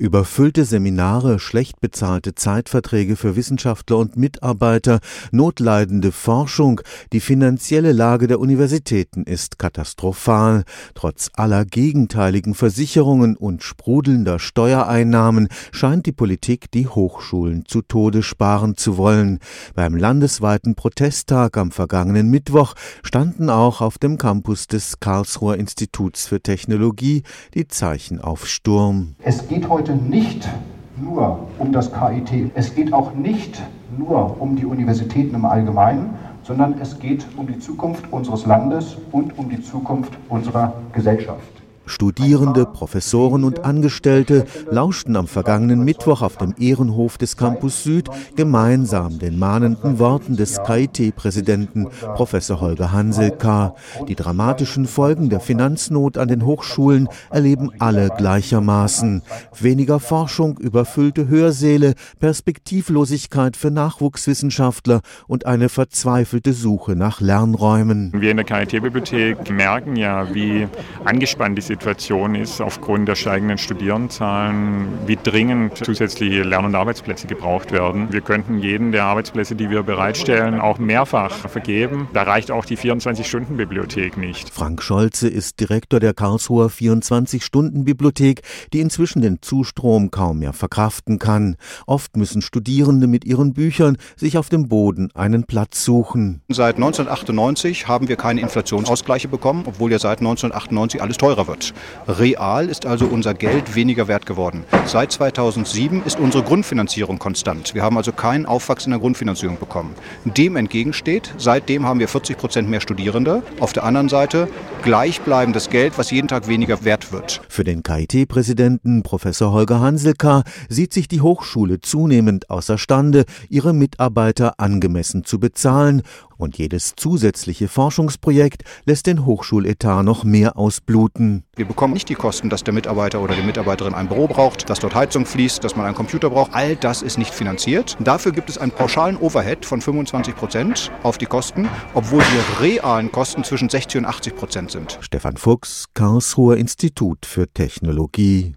Überfüllte Seminare, schlecht bezahlte Zeitverträge für Wissenschaftler und Mitarbeiter, notleidende Forschung, die finanzielle Lage der Universitäten ist katastrophal. Trotz aller gegenteiligen Versicherungen und sprudelnder Steuereinnahmen scheint die Politik die Hochschulen zu Tode sparen zu wollen. Beim landesweiten Protesttag am vergangenen Mittwoch standen auch auf dem Campus des Karlsruher Instituts für Technologie die Zeichen auf Sturm. Es geht heute heute nicht nur um das KIT. Es geht auch nicht nur um die Universitäten im Allgemeinen, sondern es geht um die Zukunft unseres Landes und um die Zukunft unserer Gesellschaft. Studierende, Professoren und Angestellte lauschten am vergangenen Mittwoch auf dem Ehrenhof des Campus Süd gemeinsam den mahnenden Worten des KIT-Präsidenten Professor Holger Hanselka. Die dramatischen Folgen der Finanznot an den Hochschulen erleben alle gleichermaßen. Weniger Forschung, überfüllte Hörsäle, Perspektivlosigkeit für Nachwuchswissenschaftler und eine verzweifelte Suche nach Lernräumen. Wir in der KIT-Bibliothek merken ja, wie angespannt die Situation Situation ist, aufgrund der steigenden Studierendenzahlen, wie dringend zusätzliche Lern- und Arbeitsplätze gebraucht werden. Wir könnten jeden der Arbeitsplätze, die wir bereitstellen, auch mehrfach vergeben. Da reicht auch die 24-Stunden-Bibliothek nicht. Frank Scholze ist Direktor der Karlsruher 24-Stunden-Bibliothek, die inzwischen den Zustrom kaum mehr verkraften kann. Oft müssen Studierende mit ihren Büchern sich auf dem Boden einen Platz suchen. Seit 1998 haben wir keine Inflationsausgleiche bekommen, obwohl ja seit 1998 alles teurer wird. Real ist also unser Geld weniger wert geworden. Seit 2007 ist unsere Grundfinanzierung konstant. Wir haben also keinen Aufwachs in der Grundfinanzierung bekommen. Dem entgegensteht, seitdem haben wir 40 Prozent mehr Studierende. Auf der anderen Seite gleichbleibendes Geld, was jeden Tag weniger wert wird. Für den KIT-Präsidenten Professor Holger Hanselka sieht sich die Hochschule zunehmend außerstande, ihre Mitarbeiter angemessen zu bezahlen und jedes zusätzliche Forschungsprojekt lässt den Hochschuletat noch mehr ausbluten. Wir bekommen nicht die Kosten, dass der Mitarbeiter oder die Mitarbeiterin ein Büro braucht, dass dort Heizung fließt, dass man einen Computer braucht. All das ist nicht finanziert. Dafür gibt es einen pauschalen Overhead von 25 Prozent auf die Kosten, obwohl die realen Kosten zwischen 60 und 80 Prozent sind. Stefan Fuchs, Karlsruher Institut für Technologie.